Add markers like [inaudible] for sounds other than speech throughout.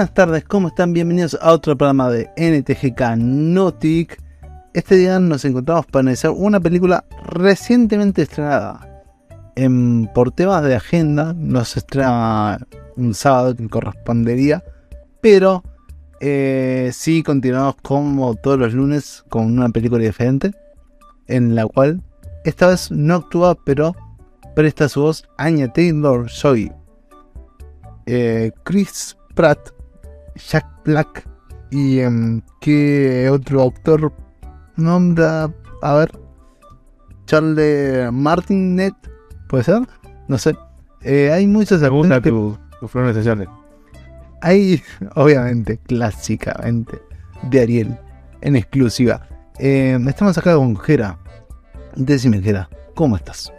Buenas tardes, ¿cómo están? Bienvenidos a otro programa de NTGK Notic. Este día nos encontramos para analizar una película recientemente estrenada. En, por temas de agenda, nos estrena un sábado que correspondería, pero eh, sí continuamos como todos los lunes con una película diferente, en la cual esta vez no actúa, pero presta su voz Anya Taylor Joy. Eh, Chris Pratt, Jack Black y em, qué otro actor nombra, a ver, Charlie Martinet, puede ser, no sé. Eh, hay actores que tu, tu Hay, [laughs] obviamente, clásicamente, de Ariel, en exclusiva. Eh, estamos acá con Jera. Decime, Jera, ¿cómo estás?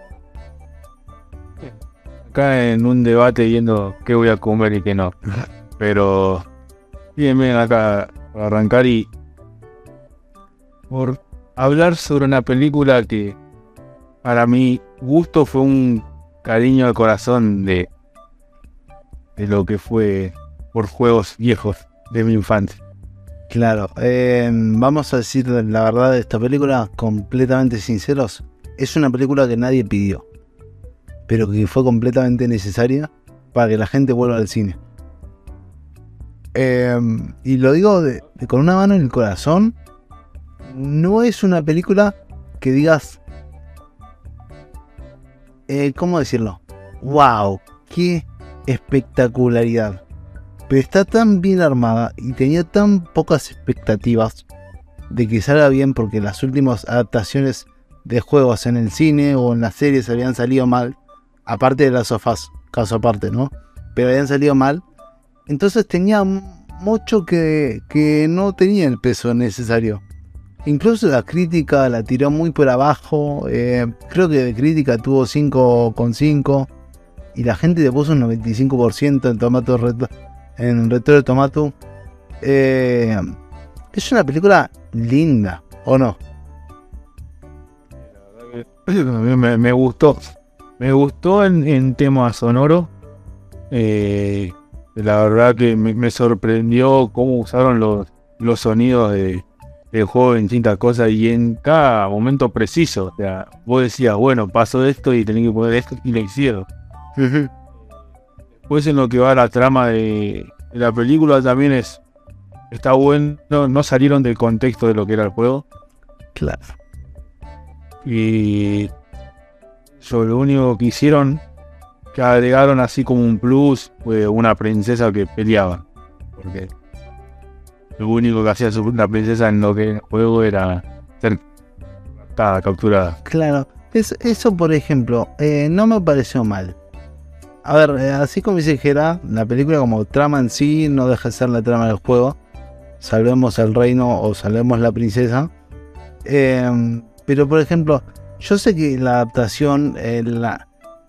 Acá en un debate viendo qué voy a comer y qué no. [laughs] Pero bien, bien acá para arrancar y por hablar sobre una película que para mi gusto fue un cariño al corazón de, de lo que fue por juegos viejos de mi infancia. Claro, eh, vamos a decir la verdad de esta película completamente sinceros. Es una película que nadie pidió, pero que fue completamente necesaria para que la gente vuelva al cine. Em, y lo digo con una mano en el corazón. No es una película que digas. Eh, ¿Cómo decirlo? ¡Wow! ¡Qué espectacularidad! Pero está tan bien armada y tenía tan pocas expectativas de que salga bien porque las últimas adaptaciones de juegos en el cine o en las series habían salido mal. Aparte de las sofás, caso aparte, ¿no? Pero habían salido mal entonces tenía mucho que, no tenía el peso necesario. Incluso la crítica la tiró muy por abajo. Eh, creo que de crítica tuvo 5,5. Y la gente le puso un 95% en Tomato en Retro de Tomato. Eh, es una película linda, ¿o no? Me, me gustó. Me gustó en, en tema sonoro. Eh, la verdad que me, sorprendió cómo usaron los, los sonidos de, del juego en distintas cosas y en cada momento preciso. O sea, vos decías, bueno, paso esto y tenés que poner esto y lo hicieron. Después en lo que va la trama de, la película también es está bueno, no salieron del contexto de lo que era el juego. Claro. Y yo lo único que hicieron que agregaron así como un plus fue una princesa que peleaba. Porque lo único que hacía una princesa en lo que el juego era ser capturada. Claro, es, eso por ejemplo, eh, no me pareció mal. A ver, eh, así como dice Gera, la película como trama en sí no deja de ser la trama del juego. Salvemos el reino o salvemos la princesa. Eh, pero por ejemplo, yo sé que la adaptación, la,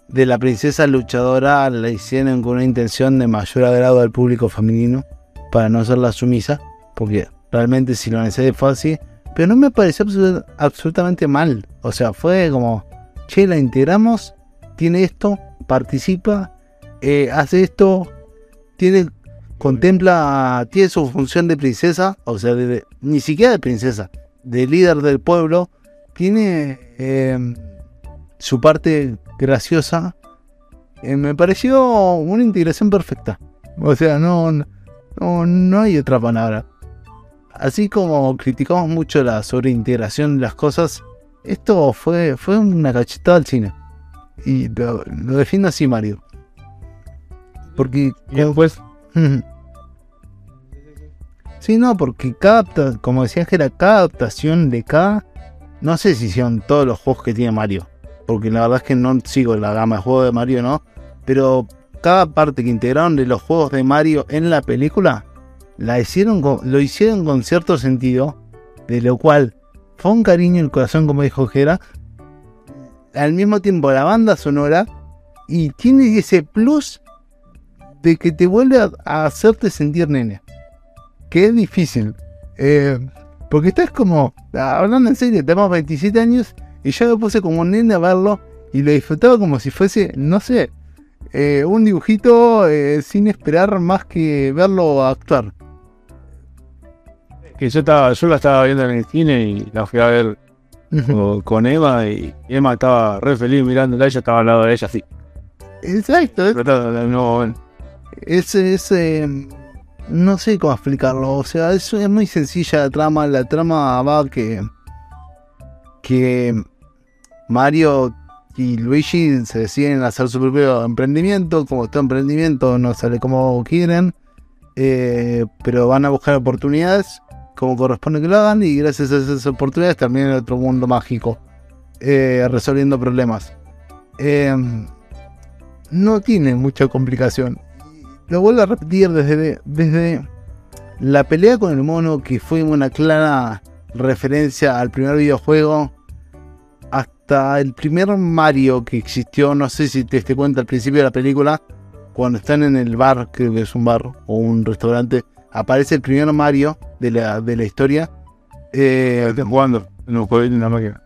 de la princesa luchadora la hicieron con una intención de mayor agrado al público femenino para no ser la sumisa, porque realmente si lo necesité fue así, pero no me pareció absolutamente mal, o sea, fue como, che, la integramos, tiene esto, participa, eh, hace esto, tiene, contempla, tiene su función de princesa, o sea, ni siquiera de princesa, de líder del pueblo, tiene eh, su parte graciosa, eh, me pareció una integración perfecta. O sea, no, no, no hay otra palabra. Así como criticamos mucho la sobreintegración de las cosas, esto fue, fue una cachetada al cine. Y lo, defiendo así, Mario. Porque. después. sí, no, porque cada, como decías que era cada adaptación de cada. No sé si son todos los juegos que tiene Mario porque la verdad es que no sigo la gama de juegos de Mario, ¿no? Pero cada parte que integraron de los juegos de Mario en la película, la hicieron lo hicieron con cierto sentido, de lo cual fue un cariño en el corazón, como dijo Jera. Al mismo tiempo, la banda sonora y tiene ese plus de que te vuelve a, hacerte sentir nene. Que es difícil. Eh, porque estás como, hablando en serio, tenemos 27 años y yo me puse como un nene a verlo y lo disfrutaba como si fuese, no sé, eh, un dibujito eh, sin esperar más que verlo actuar. Que yo estaba, yo la estaba viendo en el cine y la fui a ver con, con Emma y Emma estaba re feliz mirándola, ella estaba al lado de ella así. Exacto, es, es, eh, no sé cómo explicarlo, o sea, es, es muy sencilla la trama, la trama va que que Mario y Luigi se deciden hacer su propio emprendimiento, como este emprendimiento no sale como quieren, eh, pero van a buscar oportunidades como corresponde que lo hagan y gracias a esas oportunidades terminan en otro mundo mágico, eh, resolviendo problemas. Eh, no tiene mucha complicación. Lo vuelvo a repetir desde, desde la pelea con el mono, que fue una clara referencia al primer videojuego, hasta el primer Mario que existió, no sé si te diste cuenta al principio de la película, cuando están en el bar, creo que es un bar o un restaurante, aparece el primer Mario de la, de la historia. Eh, Están jugando en un jueguito en la máquina.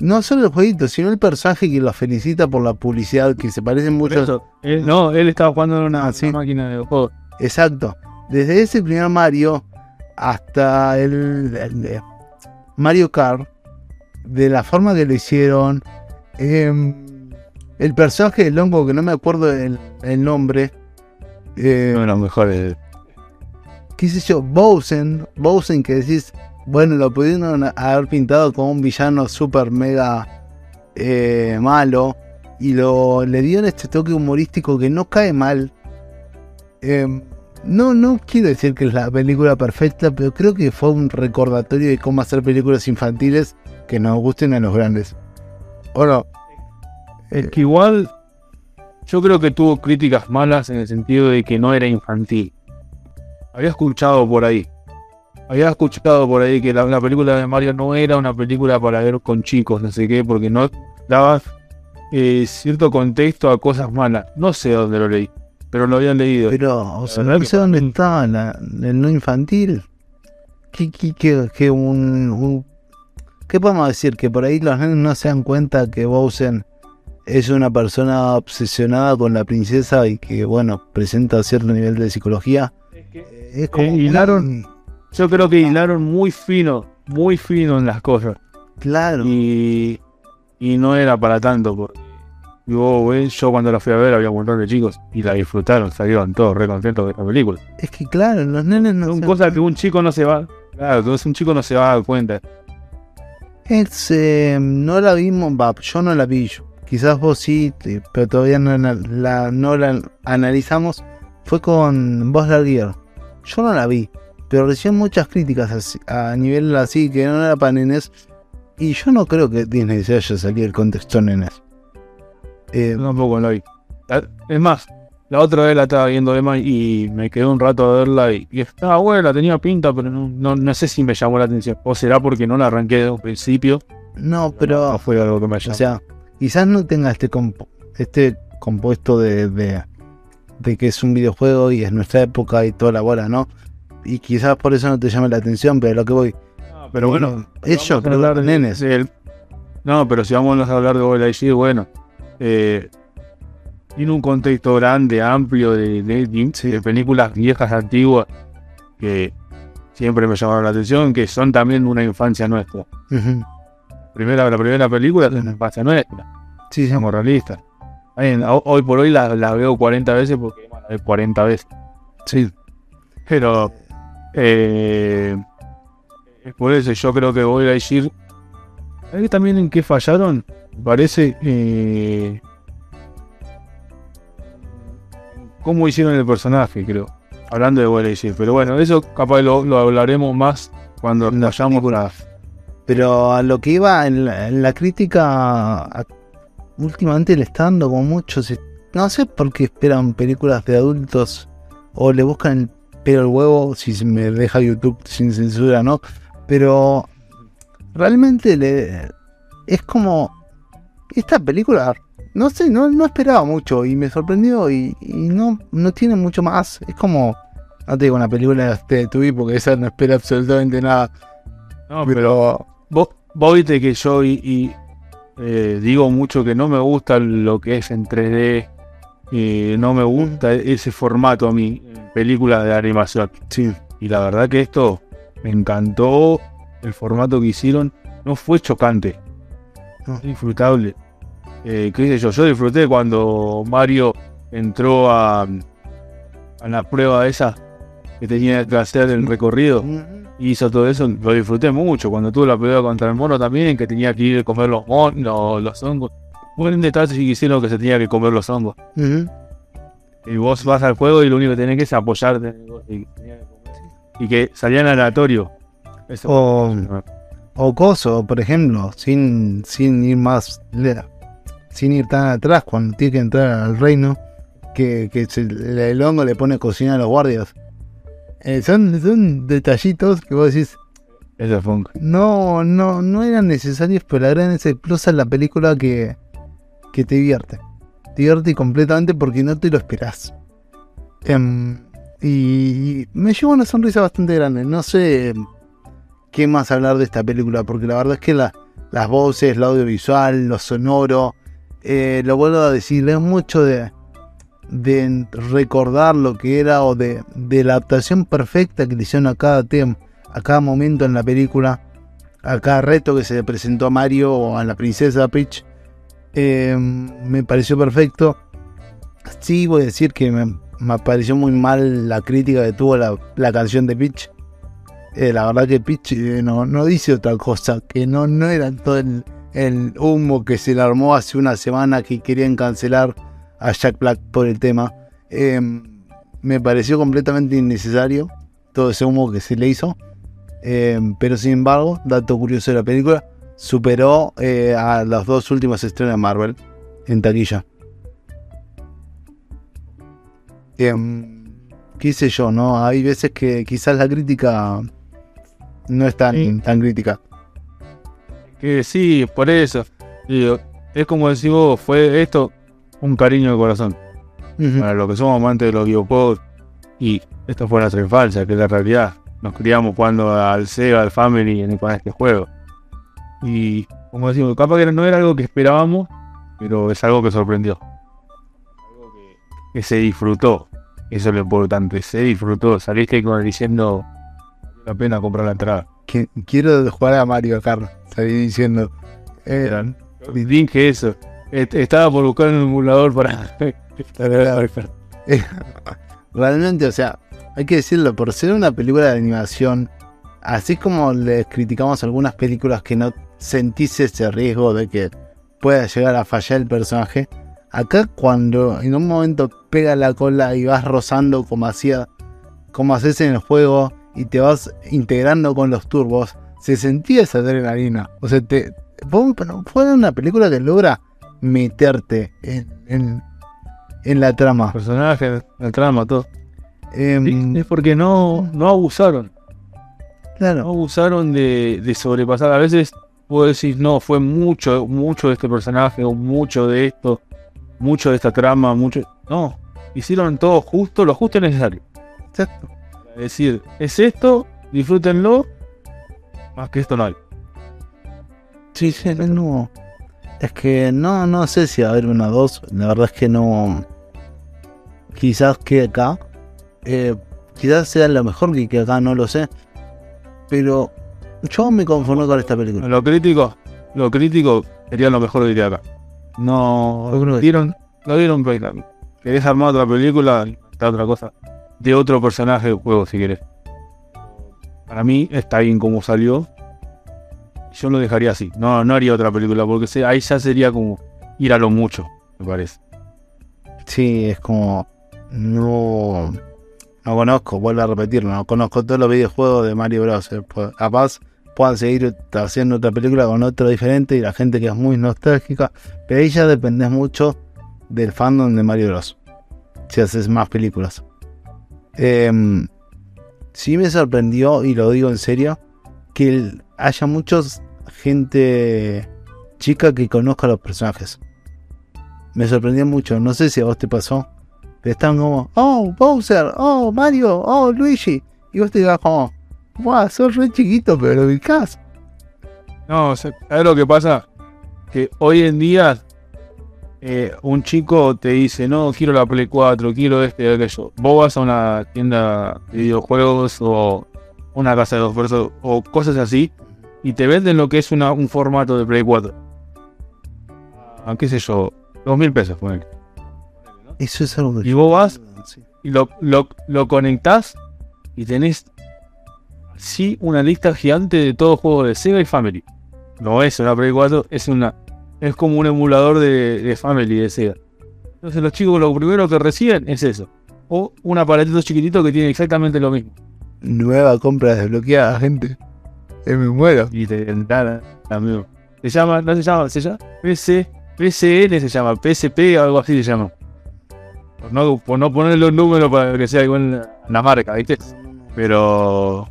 no solo el jueguito, sino el personaje que lo felicita por la publicidad, que se parecen mucho. eso, él- no, él estaba jugando en una, Ah, sí. una máquina de juego. Exacto. Desde ese primer Mario hasta el, Mario Kart, de la forma que lo hicieron, em, el personaje del hongo, que no me acuerdo el, el nombre, eh, Uno de los mejores. qué sé yo, Bowsen, Bowsen que decís, bueno, lo pudieron haber pintado como un villano super mega eh, malo y lo le dieron este toque humorístico que no cae mal. Em, no, no quiero decir que es la película perfecta, pero creo que fue un recordatorio de cómo hacer películas infantiles que nos gusten a los grandes. ¿O no? Es que igual yo creo que tuvo críticas malas en el sentido de que no era infantil. Había escuchado por ahí. Había escuchado por ahí que la, la película de Mario no era una película para ver con chicos, no sé qué, porque no daba eh, cierto contexto a cosas malas. No sé dónde lo leí, pero lo habían leído. Pero, o sea, no que sé dónde la- el no infantil. ¿Qué, qué, qué- qué un, un- ¿Qué podemos decir? Que por ahí los nenes no se dan cuenta que Bowsen es una persona obsesionada con la princesa y que, bueno, presenta cierto nivel de psicología. Es como. Eh, hilaron- Yo creo que hilaron muy fino, muy fino en las cosas. Claro. Y, y no era para tanto. Porque yo, yo cuando la fui a ver había un montón de chicos y la disfrutaron, salieron todos re contentos de esta película. Es que, claro, los nenes no Son se- cosas que un chico no se va. Claro, entonces un chico no se va a dar cuenta. Es, eh, no la vimos, yo no la vi. Quizás vos sí, pero todavía no la, no la analizamos. Fue con Buzz Lightyear. Yo no la vi, pero recién muchas críticas así- a nivel así que no era para nenes. Y yo no creo que Disney se haya salido el contexto nenes. Eh, tampoco la vi. La- Es más, la otra vez la estaba viendo Emma y me quedé un rato a verla y, y estaba buena, tenía pinta, pero no, no, no sé si me llamó la atención. O será porque no la arranqué desde un principio. no, pero no fue algo que me O llamó. sea, quizás no tenga este, compo- este compuesto de, de, de que es un videojuego y es nuestra época y toda la bola, ¿no? Y quizás por eso no te llame la atención, pero lo que voy. Ah, pero bueno, es yo, vamos a hablar de- nenes. Ujú. Primera, la primera película es una infancia nuestra, Sí, sí. seamos realistas. Hoy por hoy la, la veo 40 veces porque la ve 40 veces. sí. Pero eh, es por eso yo creo que voy a decir. ¿Sabes también en qué fallaron? Me Parece. Eh, cómo hicieron el personaje, creo. Hablando de Lightyear. Pero bueno, eso capaz lo, lo hablaremos más cuando En la vayamos película. a. Pero a lo que iba en la, en la crítica, a- últimamente le está dando como muchos. No sé por qué esperan películas de adultos o le buscan el pelo al huevo, si se me deja YouTube sin censura, ¿no? Pero realmente le, es como. Esta película, no sé, no, no esperaba mucho y me sorprendió y, y no, no tiene mucho más. Es como. No te digo una película de TV porque esa no espera absolutamente nada. No, pero vos, vos viste que yo y, y, eh, digo mucho que no me gusta lo que es en 3D, eh, no me gusta ese formato a mí, películas de animación. Sí. Y la verdad que esto me encantó, el formato que hicieron, no fue chocante, No. disfrutable. Eh, qué sé yo, yo disfruté cuando Mario entró a, a la prueba esa que tenía que hacer el recorrido y hizo todo eso, lo disfruté mucho. Cuando tuvo la pelea contra el mono también, que tenía que ir a comer los, mon- los, hongos. Buen detalle que hicieron que se tenía que comer los hongos. Y vos vas al juego y lo único que tenés que es apoyarte en y, que comer. y que salían aleatorio. Eso. O, o Coso, por ejemplo, sin, sin ir más sin ir tan atrás cuando tiene que entrar al reino, que, que se- el, el hongo le pone a cocinar a los guardias. Eh, son, son detallitos que vos decís, Ese fue un- no, no, no eran necesarios, pero agregan ese plus a la película que, que te divierte. Te divierte completamente porque no te lo esperás. Em, y, y me lleva una sonrisa bastante grande. No sé qué más hablar de esta película, porque la verdad es que la- las voces, lo audiovisual, lo sonoro, eh, lo vuelvo a decir, es mucho de, recordar lo que era o de, la adaptación perfecta que le hicieron a cada tema a cada momento en la película, a cada reto que se le presentó a Mario o a la princesa Peach, eh, me pareció perfecto. Sí, voy a decir que me, pareció muy mal la crítica que tuvo la, canción de Peach. Eh, la verdad que Peach eh, no, no dice otra cosa, que no, no era todo el, el humo que se le armó hace una semana que querían cancelar a Jack Black por el tema. Eh, me pareció completamente innecesario todo ese humo que se le hizo. Eh, pero sin embargo, dato curioso de la película, superó eh, a los dos últimos estrenos de Marvel en taquilla. Em, qué sé yo, ¿no? Hay veces que quizás la crítica no es tan, Sí. tan crítica. Que sí, por eso. Digo, es como decís vos, fue esto un cariño de corazón. Para los que somos amantes de los videojuegos. Y esto fue nuestra infancia, que es la realidad. Nos criamos jugando al Sega, al Family en- con este juego. Y como decimos, capaz que no era algo que esperábamos, pero es algo que sorprendió. Algo que, que se disfrutó. Eso es lo importante, se disfrutó. Saliste con diciendo, "Valió la pena comprar la entrada. Que- quiero jugar a Mario Kart, salí diciendo. Eh, Dije eso. Est- Estaba por buscar un emulador para. [laughs] [laughs] Realmente, o sea, hay que decirlo, por ser una película de animación, así como les criticamos algunas películas que no sentís ese riesgo de que pueda llegar a fallar el personaje, acá cuando en un momento pega la cola y vas rozando como hacía, como haces en el juego y te vas integrando con los turbos, se sentía esa adrenalina. O sea, te, fue, una película que logra meterte en, en, en la trama. Personaje, el trama, todo. Em, Es porque no, no abusaron. No claro, abusaron de, de sobrepasar. A veces puedo decir, no, fue mucho, mucho de este personaje, o mucho de esto, mucho de esta trama, mucho. No, hicieron todo justo, lo justo y necesario. exacto. Decir, es esto, disfrútenlo, más que esto no hay. Sí, sí, no. Es que no, no sé si va a haber una dos. La verdad es que no. Quizás que acá. eh, quizás sea lo mejor que, que acá, no lo sé. Pero yo me conformo con esta película. Lo crítico, lo crítico sería lo mejor que iría acá. No que sí. dieron, no dieron. ¿Querés armar otra película? Está otra cosa. De otro personaje del juego si querés. Para mí está bien como salió. Yo lo dejaría así. No, no haría otra película porque ahí ya sería como ir a lo mucho, me parece. Sí, es como. No. No conozco, vuelvo a repetirlo. No conozco todos los videojuegos de Mario Bros. eh, pues, Capaz puedan seguir haciendo otra película con otro diferente y la gente que es muy nostálgica. Pero ahí ya dependés mucho del fandom de Mario Bros. Si haces más películas. Em, sí me sorprendió, y lo digo en serio, que haya muchos gente chica que conozca a los personajes. Me sorprendió mucho, no sé si a vos te pasó. Pero están como, oh, Bowser, oh, Mario, oh, Luigi. Y vos te digas como, wow, sos re chiquito, pero lo ubicás. No, ¿sabes lo que pasa? Que hoy en día eh, un chico te dice, no, quiero la Play 4, quiero este y aquello. Vos vas a una tienda de videojuegos o una casa de dos personas o cosas así y te venden lo que es una, un formato de Play 4. Ah, qué sé yo, dos mil pesos, ponele. Eso es algo Y vos vas y lo, lo, lo conectás y tenés sí una lista gigante de todos los juegos de Sega y Family. No es una Play 4, es una es como un emulador de, de Family de Sega. Entonces los chicos lo primero que reciben es eso. O un aparatito chiquitito que tiene exactamente lo mismo. Nueva compra desbloqueada, gente. Eh, me muero. Y te dan amigo. Se llama, no se llama, se llama PC, PCN se llama, PSP o algo así se llama. Por no, por no ponerle los números para que sea igual la, la marca, ¿viste? Pero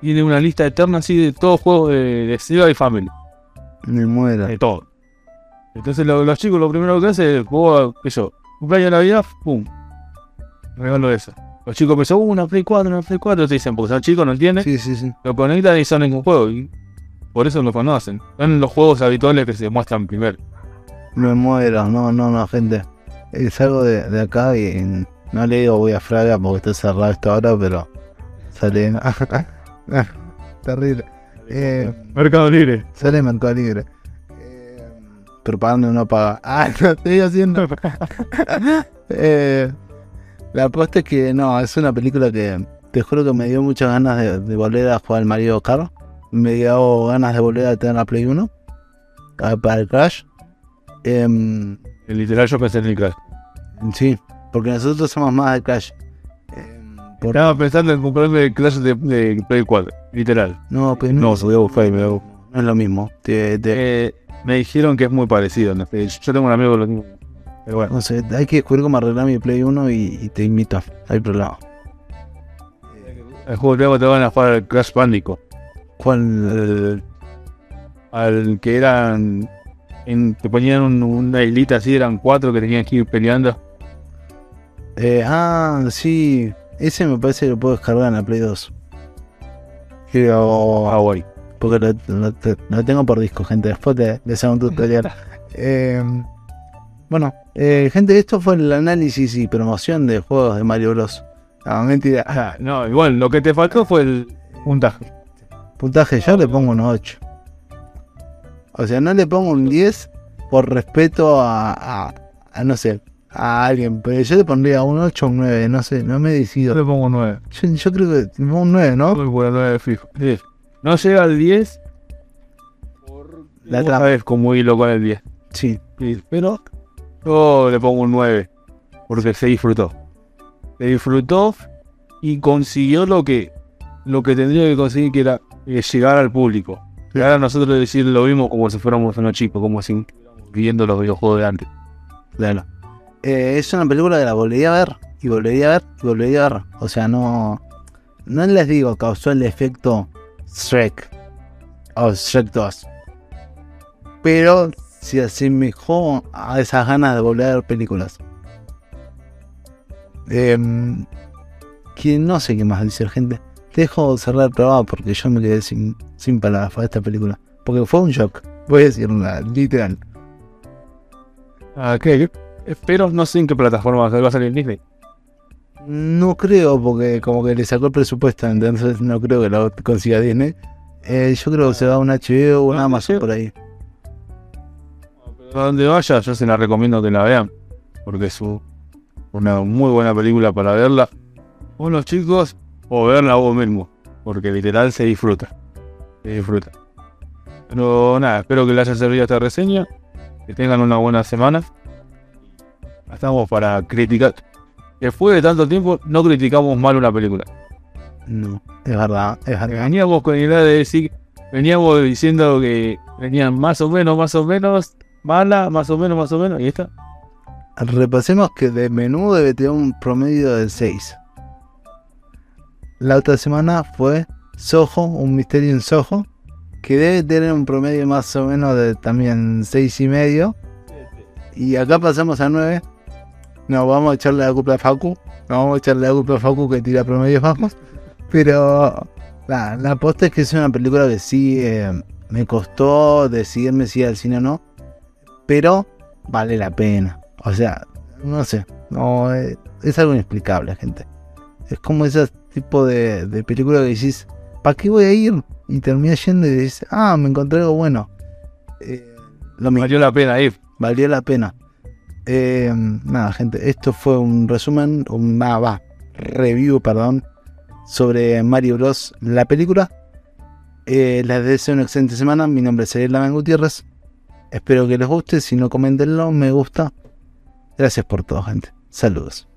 tiene una lista eterna así de todos juegos de, de Sega y Family, Me muero. de todo. Entonces lo- los chicos lo primero que hacen es, vos, qué sé yo, cumpleaños de Navidad, pum, regalo eso. Los chicos empiezan, uh, una Play 4, una Play 4, te dicen, porque son chicos, no entienden, Sí, sí, sí. lo conectan y son en un juego, y por eso lo conocen. Son los juegos habituales que se muestran primero. Me muero. No, no, no, gente. Es algo de, de acá y no le digo voy a Fraga porque está cerrado esto ahora, pero sale. [laughs] Terrible. Eh, Mercado Libre. sale Mercado Libre. Eh, pero pagando no paga. [laughs] Ah, no estoy haciendo. [laughs] Eh, la apuesta es que no, es una película que te juro que me dio muchas ganas de, de volver a jugar al Mario Kart. Me dio ganas de volver a tener la Play 1 a- para el Crash. Em, Literal, yo pensé en el Crash. sí, porque nosotros somos más de Crash. Por- Estaba pensando en comprarme Crash de, de Play 4, literal. no, pero No, se voy a buscar y me hago. no es lo mismo. Te- te- Eh, me dijeron que es muy parecido. ¿no? Eh, Yo tengo un amigo que lo tiene. Pero bueno, no sé, hay que descubrir cómo arreglar mi Play 1 y, y te invito. No hay problema. el juego de luego te van a jugar al Crash Bandicoot. ¿Cuál? El- al que eran. En, te ponían un- una islita así, eran cuatro que tenían que ir peleando. Eh, ah, sí. Ese me parece que lo puedo descargar en la Play 2. Creo. Ah, guay. Porque lo, lo- te- lo tengo por disco, gente. Después te, les hago un tutorial. [laughs] Eh, bueno, eh, gente, esto fue el análisis y promoción de juegos de Mario Bros. No, mentira. Ah, no, igual, lo que te faltó fue el puntaje. Puntaje, yo le pongo un 8. O sea, no le pongo un 10 por respeto a, a, a, no sé, a alguien. Pero yo le pondría un 8 o un 9, no sé, no me Yo decido. le pongo 9. Yo, yo creo que le pongo un 9, ¿no? Muy bueno, 9 fijo. Sí. No llega al 10. Por... La trama. sabés cómo hilo con el 10. Sí. Sí, pero yo le pongo un 9 porque se disfrutó. Se disfrutó y consiguió lo que lo que tendría que conseguir que era eh, llegar al público. Llegar a nosotros decir lo mismo como si fuéramos unos chicos, como si estuviéramos viendo los videojuegos de antes. Claro. Eh, es una película que la volvería a ver, y volvería a ver, y volvería a ver. O sea, no. No les digo, causó el efecto Shrek. O Shrek 2. Pero se asemejó a esas ganas de volver a ver películas. Que no sé qué más dice gente. Te dejo cerrar el programa porque yo me quedé sin, sin palabras para esta película. Porque fue un shock. Voy a decirla, literal. Ah, Espero, no sé en qué plataforma va a salir, Disney. No creo, porque como que le sacó el presupuesto, entonces no creo que lo consiga Disney. Eh, yo creo que se va a un HBO o un Ah, Amazon por ahí. A donde vaya, yo se la recomiendo que la vean. Porque es un- una muy buena película para verla. Con los chicos o verla vos mismo. Porque literal se disfruta. Se disfruta. Pero nada, espero que les haya servido esta reseña. Que tengan una buena semana. Estamos para criticar. Después de tanto tiempo, no criticamos mal una película. No, es verdad, es verdad. Veníamos con la idea de decir, veníamos diciendo que venían más o menos, más o menos, mala, más o menos, más o menos, y está. Repasemos que de menú debe tener un promedio de 6. La otra semana fue Soho, un misterio en Soho, que debe tener un promedio más o menos de también 6 y medio. Y acá pasamos a 9. No, vamos a echarle la culpa a Facu. No vamos a echarle la culpa a Facu que tira promedios bajos. Pero la, la posta es que es una película que sí eh, me costó decidirme si ir al cine o no. Pero vale la pena. O sea, no sé, no eh, es algo inexplicable, gente. Es como ese tipo de, de película que decís, ¿para qué voy a ir? Y termina yendo y dices, ah, me encontré algo bueno. Eh, lo mismo, Valió la pena ir. valió la pena. Eh, nada, gente, esto fue un resumen, un ah, va, review, perdón, sobre Mario Bros. La película. Eh, les deseo una excelente semana. Mi nombre es Ariel Laman Gutiérrez. Espero que les guste. Si no, comentenlo. Me gusta. Gracias por todo, gente. Saludos.